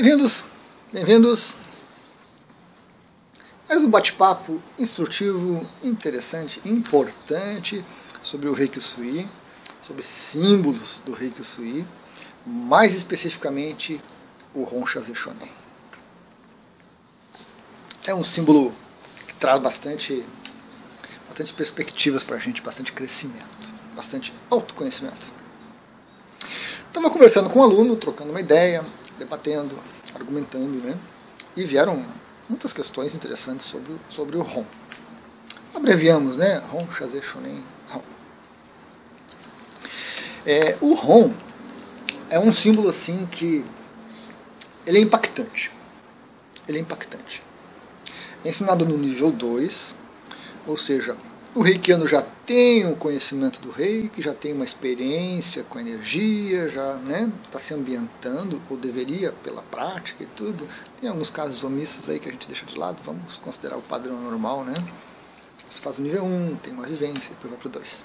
Bem-vindos, bem-vindos. Mais um bate-papo instrutivo, interessante, importante sobre o Reiki Sui, sobre símbolos do Reiki Sui, mais especificamente o Roncha Shonen. É um símbolo que traz bastante, bastante perspectivas para a gente, bastante crescimento, bastante autoconhecimento. Estava conversando com um aluno, trocando uma ideia, debatendo, argumentando, né? E vieram muitas questões interessantes sobre, sobre o ROM. Abreviamos, né? ROM, Shazé, Shonen. É, o ROM é um símbolo assim que ele é impactante. Ele é impactante. É ensinado no nível 2, ou seja, o reikiano já tem um conhecimento do reiki, já tem uma experiência com energia, já está né, tá se ambientando, ou deveria, pela prática e tudo. Tem alguns casos omissos aí que a gente deixa de lado, vamos considerar o padrão normal, né? Você faz o nível 1, um, tem uma vivência, depois vai para o 2.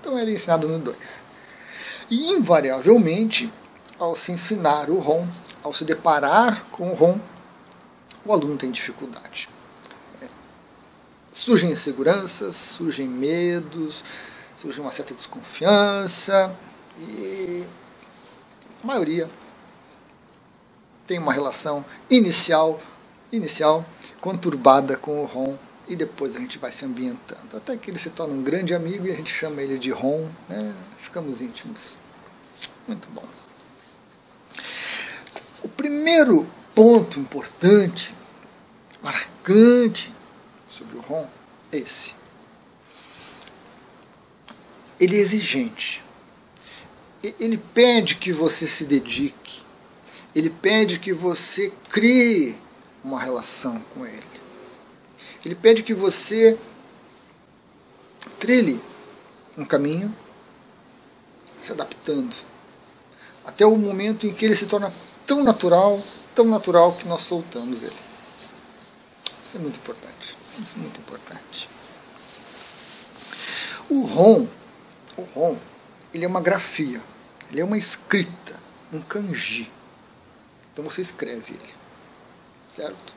Então ele é ensinado no 2. E invariavelmente, ao se ensinar o ROM, ao se deparar com o ROM, o aluno tem dificuldade surgem inseguranças, surgem medos, surge uma certa desconfiança e a maioria tem uma relação inicial, inicial conturbada com o Ron e depois a gente vai se ambientando até que ele se torna um grande amigo e a gente chama ele de Ron, né? ficamos íntimos. Muito bom. O primeiro ponto importante, marcante sobre o ROM esse. Ele é exigente. Ele pede que você se dedique. Ele pede que você crie uma relação com ele. Ele pede que você trilhe um caminho se adaptando até o momento em que ele se torna tão natural, tão natural que nós soltamos ele. Isso é muito importante. Isso é muito importante. O ROM, o ROM, ele é uma grafia, ele é uma escrita, um kanji. Então você escreve ele, certo?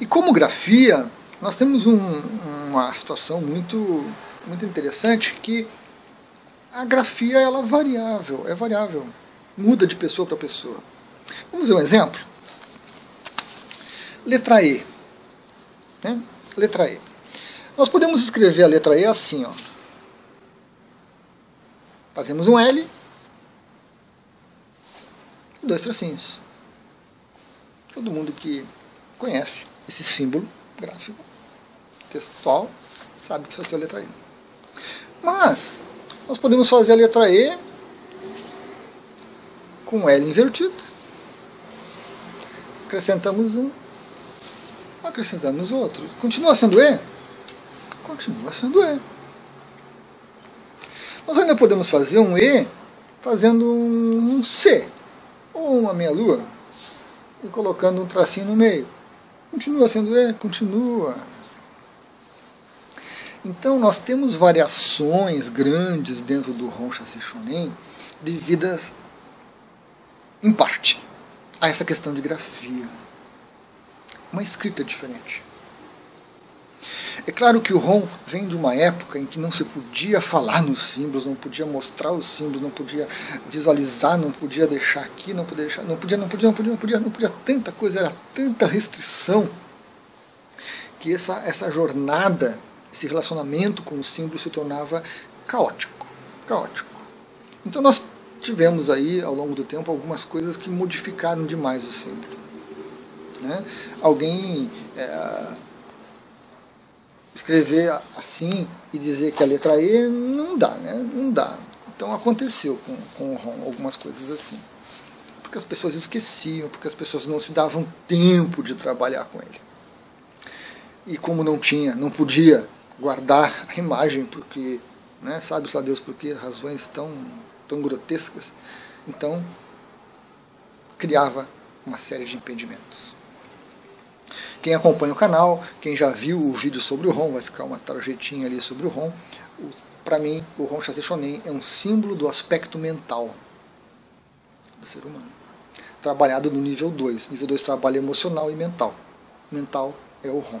E como grafia, nós temos um, uma situação muito, muito interessante que a grafia ela é variável, é variável, muda de pessoa para pessoa. Vamos ver um exemplo? Letra E. Né? Letra E. Nós podemos escrever a letra E assim, ó. Fazemos um L e dois tracinhos. Todo mundo que conhece esse símbolo gráfico textual sabe que isso aqui é a letra E. Mas nós podemos fazer a letra E com L invertido. Acrescentamos um acrescentamos outro. Continua sendo E? Continua sendo E. Nós ainda podemos fazer um E fazendo um C, ou uma meia-lua, e colocando um tracinho no meio. Continua sendo E? Continua. Então nós temos variações grandes dentro do Roncha Shonen devidas, em parte, a essa questão de grafia uma escrita diferente. É claro que o Ron vem de uma época em que não se podia falar nos símbolos, não podia mostrar os símbolos, não podia visualizar, não podia deixar aqui, não podia deixar, não podia, não podia, não podia, não podia, não podia, tanta coisa, era tanta restrição que essa, essa jornada, esse relacionamento com os símbolos se tornava caótico, caótico. Então nós tivemos aí ao longo do tempo algumas coisas que modificaram demais o símbolo. Né? Alguém é, escrever assim e dizer que a letra E não dá, né? Não dá. Então aconteceu com, com o ROM algumas coisas assim. Porque as pessoas esqueciam, porque as pessoas não se davam tempo de trabalhar com ele. E como não tinha, não podia guardar a imagem, porque, né, sabe-se lá Deus por que razões tão, tão grotescas, então criava uma série de impedimentos. Quem acompanha o canal, quem já viu o vídeo sobre o ROM, vai ficar uma tarjetinha ali sobre o ROM. Para mim, o ROM Chassi Shonen é um símbolo do aspecto mental do ser humano. trabalhado no nível 2. Nível 2 trabalha emocional e mental. Mental é o ROM.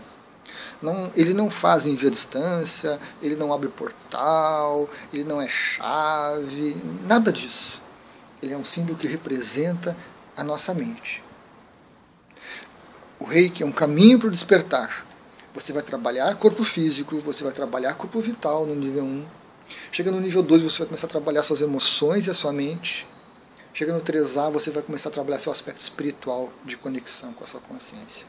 Não, ele não faz envio à distância, ele não abre portal, ele não é chave, nada disso. Ele é um símbolo que representa a nossa mente. O reiki é um caminho para o despertar. Você vai trabalhar corpo físico, você vai trabalhar corpo vital no nível 1. Chega no nível 2, você vai começar a trabalhar suas emoções e a sua mente. Chega no 3A, você vai começar a trabalhar seu aspecto espiritual de conexão com a sua consciência.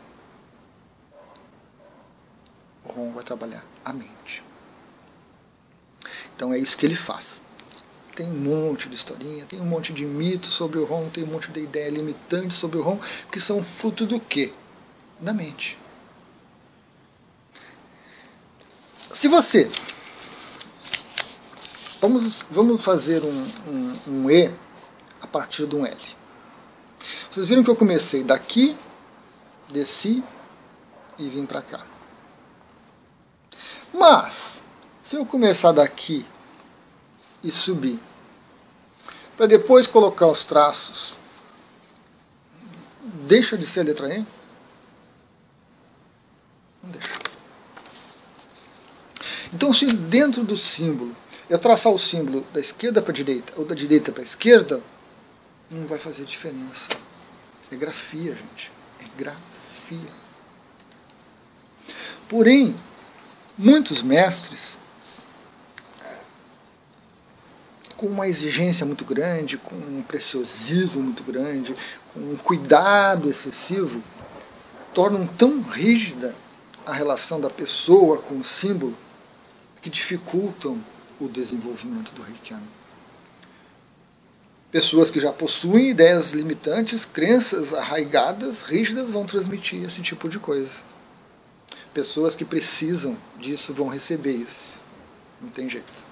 O Ron vai trabalhar a mente. Então é isso que ele faz. Tem um monte de historinha, tem um monte de mitos sobre o Ron, tem um monte de ideia limitante sobre o Ron, que são fruto do quê? Da mente. Se você. Vamos, vamos fazer um, um, um E a partir de um L. Vocês viram que eu comecei daqui, desci e vim para cá. Mas, se eu começar daqui e subir, para depois colocar os traços, deixa de ser a letra E? Não deixa. Então, se dentro do símbolo eu traçar o símbolo da esquerda para a direita ou da direita para a esquerda, não vai fazer diferença. É grafia, gente. É grafia. Porém, muitos mestres, com uma exigência muito grande, com um preciosismo muito grande, com um cuidado excessivo, tornam tão rígida a relação da pessoa com o símbolo que dificultam o desenvolvimento do reikiano. Pessoas que já possuem ideias limitantes, crenças arraigadas, rígidas, vão transmitir esse tipo de coisa. Pessoas que precisam disso vão receber isso. Não tem jeito.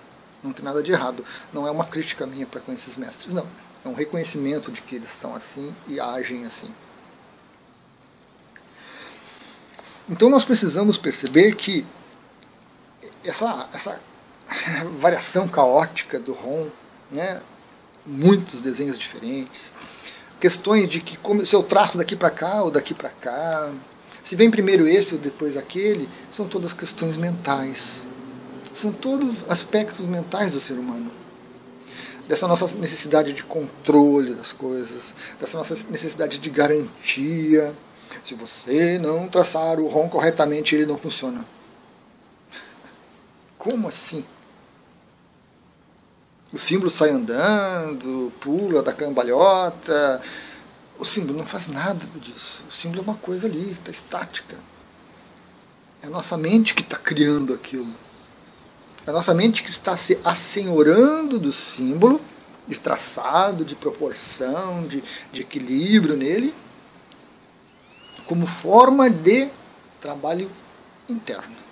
Não tem nada de errado. Não é uma crítica minha para com esses mestres, não. É um reconhecimento de que eles são assim e agem assim. Então nós precisamos perceber que essa, essa variação caótica do ROM, né? muitos desenhos diferentes, questões de que como, se eu traço daqui para cá ou daqui para cá, se vem primeiro esse ou depois aquele, são todas questões mentais. São todos aspectos mentais do ser humano. Dessa nossa necessidade de controle das coisas, dessa nossa necessidade de garantia. Se você não traçar o ROM corretamente, ele não funciona. Como assim? O símbolo sai andando, pula da cambalhota. O símbolo não faz nada disso. O símbolo é uma coisa ali, está estática. É a nossa mente que está criando aquilo. É a nossa mente que está se assenhorando do símbolo, de traçado, de proporção, de, de equilíbrio nele, como forma de trabalho interno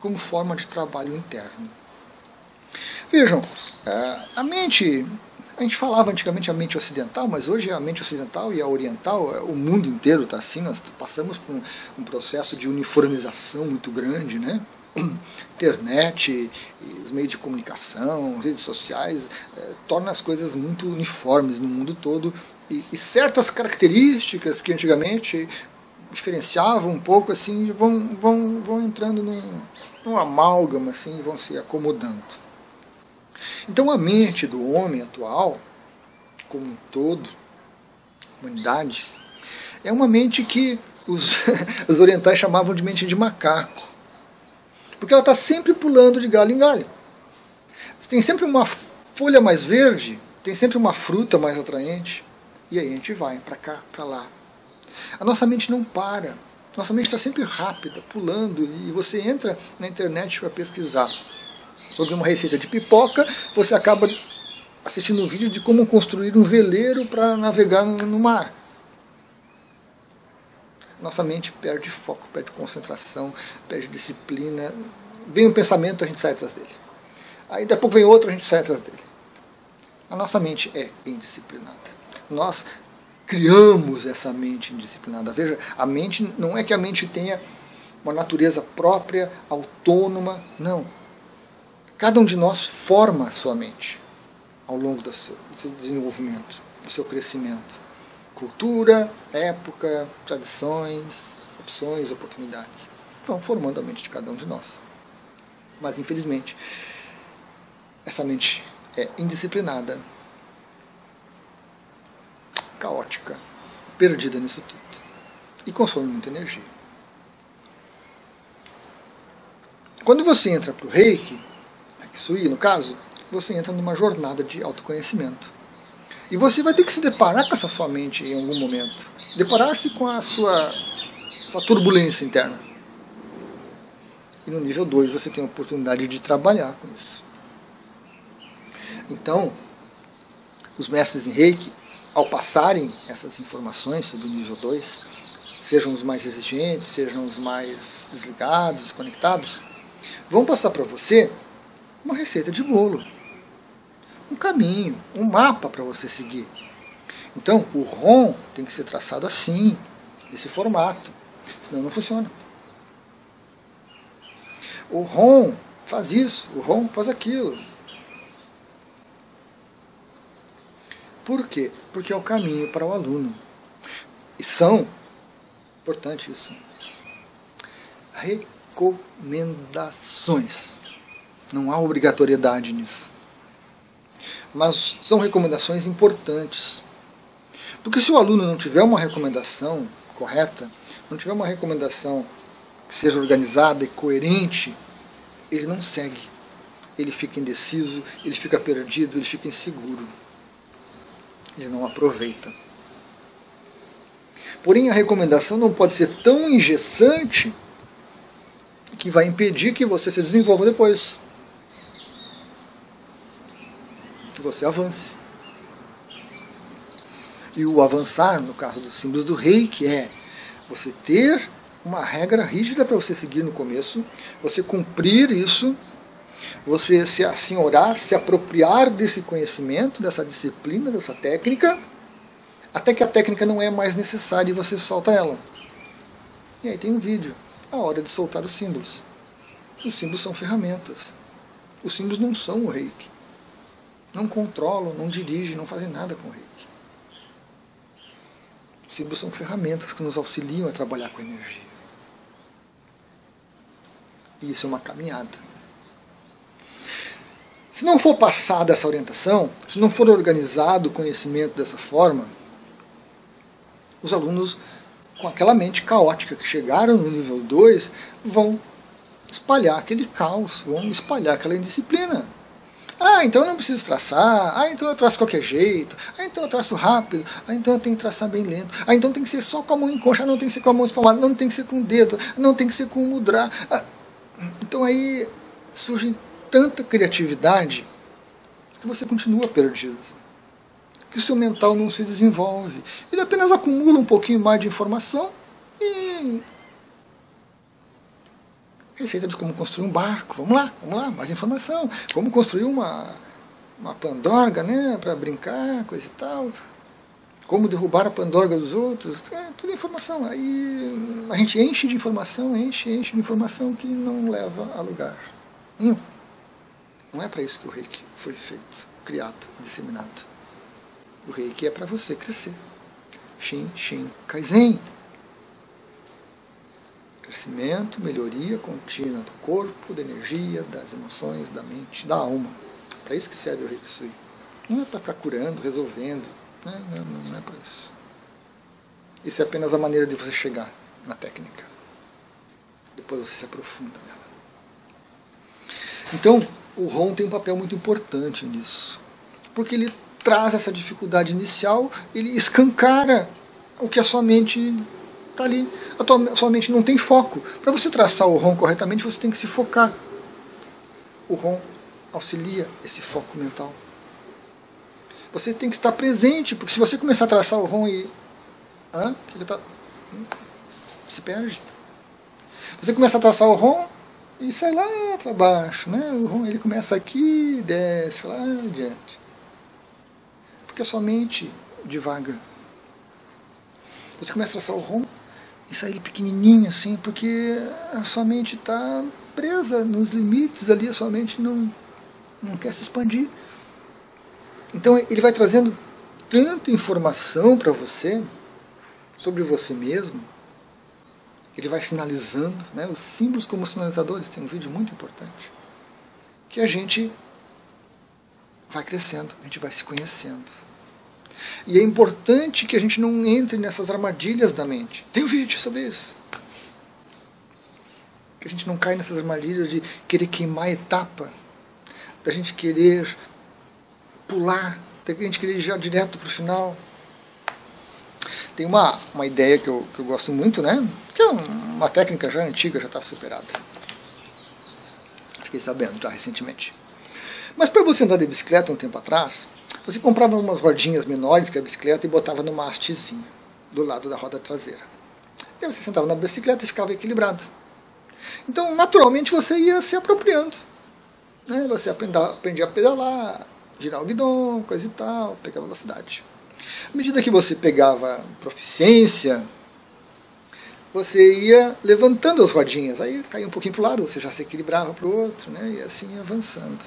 como forma de trabalho interno. Vejam, é, a mente, a gente falava antigamente a mente ocidental, mas hoje a mente ocidental e a oriental, é, o mundo inteiro está assim, nós passamos por um, processo de uniformização muito grande, né? internet, os meios de comunicação, redes sociais, é, torna as coisas muito uniformes no mundo todo e, e, certas características que antigamente diferenciavam um pouco assim vão, vão, vão entrando num, um amálgama assim vão se acomodando. Então a mente do homem atual, como um todo, humanidade, é uma mente que os, os orientais chamavam de mente de macaco. Porque ela está sempre pulando de galho em galho. Tem sempre uma folha mais verde, tem sempre uma fruta mais atraente. E aí a gente vai para cá, para lá. A nossa mente não para. Nossa mente está sempre rápida, pulando, e você entra na internet para pesquisar sobre uma receita de pipoca, você acaba assistindo um vídeo de como construir um veleiro para navegar no, mar. Nossa mente perde foco, perde concentração, perde disciplina. Vem um pensamento, a gente sai atrás dele. Aí depois vem outro, a gente sai atrás dele. A nossa mente é indisciplinada. Nós criamos essa mente indisciplinada. Veja, a mente não é que a mente tenha uma natureza própria, autônoma, não. Cada um de nós forma a sua mente ao longo do seu, desenvolvimento, do seu crescimento. cultura, época, tradições, opções, oportunidades. Vão formando a mente de cada um de nós. Mas, infelizmente, essa mente é indisciplinada, caótica, perdida nisso tudo. E consome muita energia. Quando você entra para o reiki, Sui, no caso, você entra numa jornada de autoconhecimento. E você vai ter que se deparar com essa sua mente em algum momento. Deparar-se com a sua, sua turbulência interna. E no nível 2 você tem a oportunidade de trabalhar com isso. Então, os mestres em reiki, ao passarem essas informações sobre o nível 2, sejam os mais exigentes, sejam os mais desligados, conectados, vão passar para você uma receita de bolo, um caminho, um mapa para você seguir. Então, o ROM tem que ser traçado assim, desse formato, senão não funciona. O ROM faz isso, o ROM faz aquilo. Por quê? Porque é o caminho para o aluno. E são, importante isso, recomendações. Não há obrigatoriedade nisso. Mas são recomendações importantes. Porque se o aluno não tiver uma recomendação correta, não tiver uma recomendação que seja organizada e coerente, ele não segue. Ele fica indeciso, ele fica perdido, ele fica inseguro. Ele não aproveita. Porém, a recomendação não pode ser tão engessante que vai impedir que você se desenvolva depois. que você avance. E o avançar, no caso dos símbolos do rei, que é você ter uma regra rígida para você seguir no começo, você cumprir isso, você se assim orar, se apropriar desse conhecimento, dessa disciplina, dessa técnica, até que a técnica não é mais necessária e você solta ela. E aí tem um vídeo, a hora de soltar os símbolos. Os símbolos são ferramentas. Os símbolos não são o reiki não controlam, não dirigem, não fazem nada com o reiki. Símbolos são ferramentas que nos auxiliam a trabalhar com a energia. E isso é uma caminhada. Se não for passada essa orientação, se não for organizado o conhecimento dessa forma, os alunos, com aquela mente caótica que chegaram no nível 2, vão espalhar aquele caos, vão espalhar aquela indisciplina. Ah, então eu não preciso traçar. Ah, então eu traço qualquer jeito. Ah, então eu traço rápido. Ah, então eu tenho que traçar bem lento. Ah, então tem que ser só com a mão em concha. Ah, não tem que ser com a mão espalmada. Não tem que ser com o dedo. Não tem que ser com o mudra. Ah, então aí surge tanta criatividade que você continua perdido. Que seu mental não se desenvolve. Ele apenas acumula um pouquinho mais de informação e Receita de como construir um barco. Vamos lá, vamos lá, mais informação. Como construir uma, uma pandorga, né? Para brincar, coisa e tal. Como derrubar a pandorga dos outros. É, tudo informação. Aí a gente enche de informação, enche, enche de informação que não leva a lugar. Hum. Não é para isso que o reiki foi feito, criado e disseminado. O reiki é para você crescer. Shin, Shin, Kaizen crescimento, melhoria contínua do corpo, da energia, das emoções, da mente, da alma. Para isso que serve o Reiki Sui. Não é para ficar curando, resolvendo. Né? Não, não, não é para isso. Isso é apenas a maneira de você chegar na técnica. Depois você se aprofunda nela. Então, o ROM tem um papel muito importante nisso. Porque ele traz essa dificuldade inicial, ele escancara o que a sua mente está ali. A tua, sua mente não tem foco. Para você traçar o ROM corretamente, você tem que se focar. O ROM auxilia esse foco mental. Você tem que estar presente, porque se você começar a traçar o ROM e. Hã? Que tá... Se perde. Você começa a traçar o ROM e sai lá para baixo. Né? Ele começa aqui e desce lá adiante. Porque a sua mente divaga. Você começa a traçar o ROM e sair pequenininho assim, porque a sua mente está presa nos limites ali, a sua mente não, não quer se expandir. Então ele vai trazendo tanta informação para você sobre você mesmo. Ele vai sinalizando, né, os símbolos como sinalizadores, tem um vídeo muito importante, que a gente vai crescendo, a gente vai se conhecendo. E é importante que a gente não entre nessas armadilhas da mente. Tem um vídeo sobre isso. Que a gente não caia nessas armadilhas de querer queimar a etapa, da gente querer pular, da gente querer ir já direto para o final. Tem uma, uma ideia que eu, que eu gosto muito, né? Que é uma técnica já antiga, já está superada. Fiquei sabendo já recentemente. Mas para você andar de bicicleta um tempo atrás, você comprava umas rodinhas menores que a bicicleta e botava numa hastezinha do lado da roda traseira. E aí você sentava na bicicleta e ficava equilibrado. Então, naturalmente, você ia se apropriando. Né? Você aprendia a pedalar, girar o guidão, coisa e tal, pegar velocidade. À medida que você pegava proficiência, você ia levantando as rodinhas. Aí caía um pouquinho para o lado, você já se equilibrava para o outro, né? e assim avançando.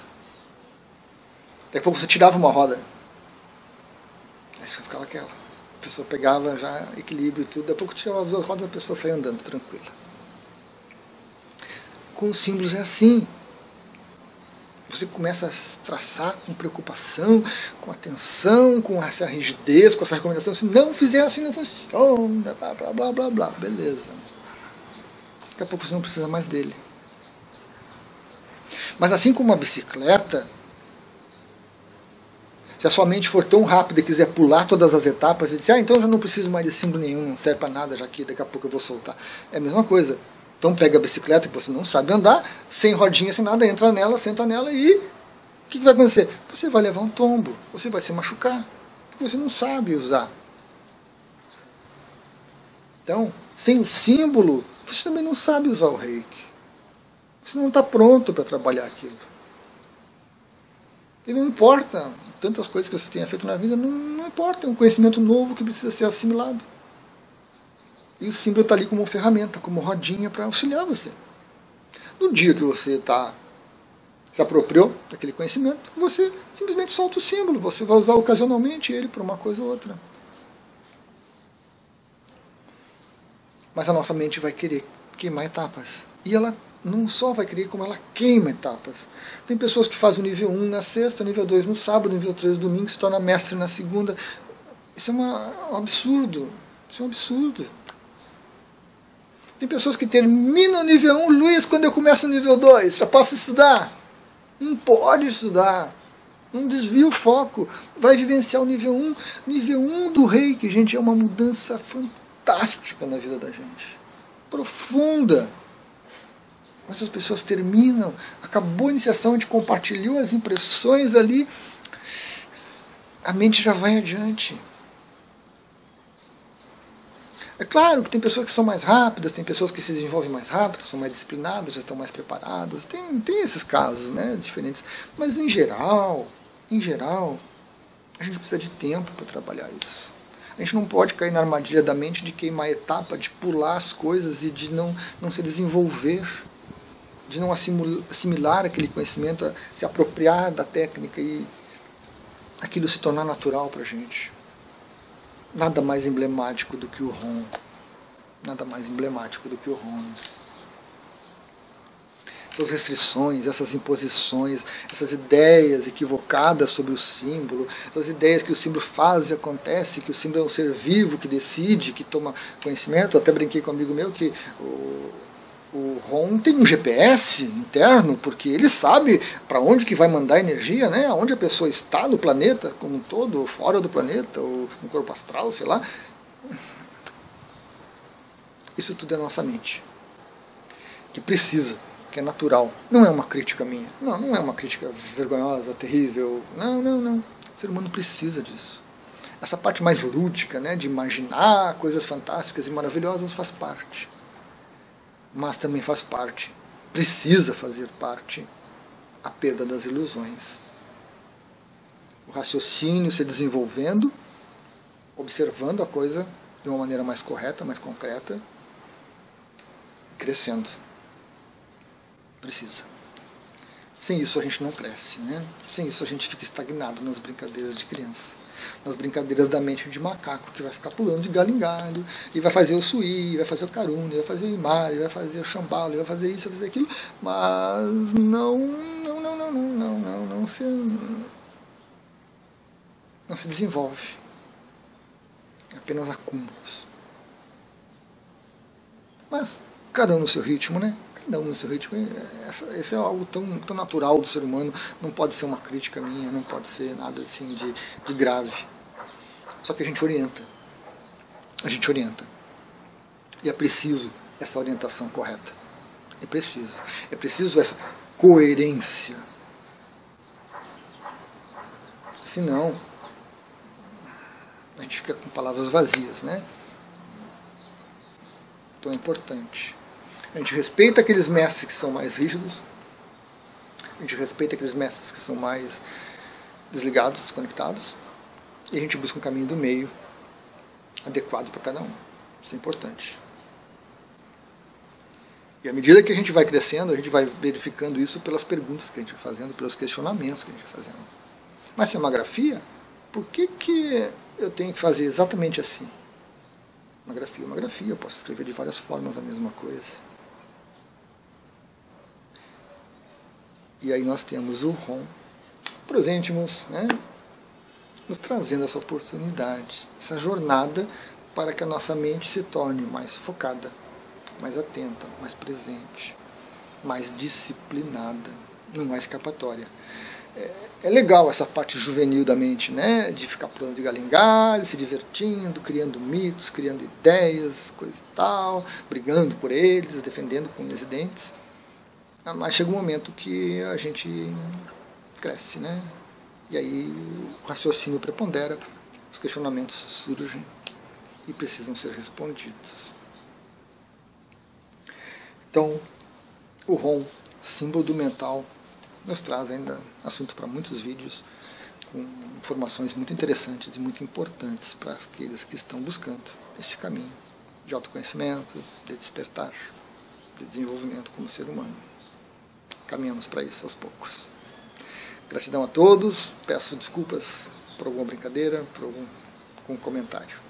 Daqui a pouco você tirava uma roda. Aí você ficava aquela. A pessoa pegava já equilíbrio e tudo. Daqui a pouco tirava as duas rodas e a pessoa saía andando tranquila. Com os símbolos é assim. Você começa a traçar com preocupação, com atenção, com essa rigidez, com essa recomendação. Se não fizer assim, não funciona. Blá, blá, blá, blá, blá. Beleza. Daqui a pouco você não precisa mais dele. Mas assim como uma bicicleta, se a sua mente for tão rápida e quiser pular todas as etapas e dizer, ah, então eu já não preciso mais de símbolo nenhum, não serve para nada, já que daqui a pouco eu vou soltar. É a mesma coisa. Então pega a bicicleta que você não sabe andar, sem rodinha, sem nada, entra nela, senta nela e o que, que vai acontecer? Você vai levar um tombo, você vai se machucar, porque você não sabe usar. Então, sem o símbolo, você também não sabe usar o reiki. Você não está pronto para trabalhar aquilo. E não importa tantas coisas que você tenha feito na vida, não, não importa, é um conhecimento novo que precisa ser assimilado. E o símbolo está ali como ferramenta, como rodinha para auxiliar você. No dia que você está se apropriou daquele conhecimento, você simplesmente solta o símbolo, você vai usar ocasionalmente ele para uma coisa ou outra. Mas a nossa mente vai querer queimar etapas. E ela não só vai querer, como ela queima etapas. Tem pessoas que fazem o nível 1 na sexta, nível 2 no sábado, nível 3 no domingo, se torna mestre na segunda. Isso é uma, um absurdo. Isso é um absurdo. Tem pessoas que terminam o nível 1, Luiz, quando eu começo o nível 2, já posso estudar? Não pode estudar. Não desvia o foco. Vai vivenciar o nível 1. Nível 1 do reiki, gente, é uma mudança fantástica na vida da gente. Profunda. Mas as pessoas terminam, acabou a iniciação, a gente compartilhou as impressões ali, a mente já vai adiante. É claro que tem pessoas que são mais rápidas, tem pessoas que se desenvolvem mais rápido, são mais disciplinadas, já estão mais preparadas. Tem, tem esses casos né, diferentes. Mas em geral, em geral, a gente precisa de tempo para trabalhar isso. A gente não pode cair na armadilha da mente de queimar etapa, de pular as coisas e de não, não se desenvolver de não assimilar aquele conhecimento, se apropriar da técnica e aquilo se tornar natural para a gente. Nada mais emblemático do que o Ron. Nada mais emblemático do que o Ron. Essas restrições, essas imposições, essas ideias equivocadas sobre o símbolo, essas ideias que o símbolo faz e acontece, que o símbolo é um ser vivo que decide, que toma conhecimento. Eu até brinquei com um amigo meu que o, o ROM tem um GPS interno, porque ele sabe para onde que vai mandar energia, né? onde a pessoa está no planeta como um todo, ou fora do planeta, ou no corpo astral, sei lá. Isso tudo é nossa mente. Que precisa, que é natural. Não é uma crítica minha. Não, não é uma crítica vergonhosa, terrível. Não, não, não. O ser humano precisa disso. Essa parte mais lúdica, né, de imaginar coisas fantásticas e maravilhosas, faz parte mas também faz parte, precisa fazer parte, a perda das ilusões. O raciocínio se desenvolvendo, observando a coisa de uma maneira mais correta, mais concreta, crescendo. Precisa. Sem isso a gente não cresce, né? Sem isso a gente fica estagnado nas brincadeiras de criança. Nas brincadeiras da mente de macaco, que vai ficar pulando de galho em galho, e vai fazer o suí, vai fazer o carune, vai fazer o imari, vai fazer o chambalo, vai fazer isso, vai fazer aquilo, mas não, não, não, não, não, não, não, não se, não se desenvolve. É apenas acúmulos. Mas cada um no seu ritmo, né? Cada um no seu ritmo. É, esse é algo tão, tão natural do ser humano, não pode ser uma crítica minha, não pode ser nada assim de, de grave. Só que a gente orienta. A gente orienta. E é preciso essa orientação correta. É preciso. É preciso essa coerência. Senão, a gente fica com palavras vazias, né? Então é importante. A gente respeita aqueles mestres que são mais rígidos. A gente respeita aqueles mestres que são mais desligados, desconectados e a gente busca um caminho do meio adequado para cada um. Isso é importante. E à medida que a gente vai crescendo, a gente vai verificando isso pelas perguntas que a gente vai fazendo, pelos questionamentos que a gente vai fazendo. Mas se é uma grafia, por que, que eu tenho que fazer exatamente assim? Uma grafia, uma grafia, eu posso escrever de várias formas a mesma coisa. E aí nós temos o ROM para os íntimos, né? nos trazendo essa oportunidade, essa jornada para que a nossa mente se torne mais focada, mais atenta, mais presente, mais disciplinada, não há escapatória. É, é legal essa parte juvenil da mente, né? De ficar pulando de galho em galho, se divertindo, criando mitos, criando ideias, coisa e tal, brigando por eles, defendendo com unhas e dentes. Ah, mas chega um momento que a gente cresce, né? E aí o raciocínio prepondera, os questionamentos surgem e precisam ser respondidos. Então, o ROM, símbolo do mental, nos traz ainda assunto para muitos vídeos, com informações muito interessantes e muito importantes para aqueles que estão buscando este caminho de autoconhecimento, de despertar, de desenvolvimento como ser humano. Caminhamos para isso aos poucos. Gratidão a todos. Peço desculpas por alguma brincadeira, por algum, algum comentário.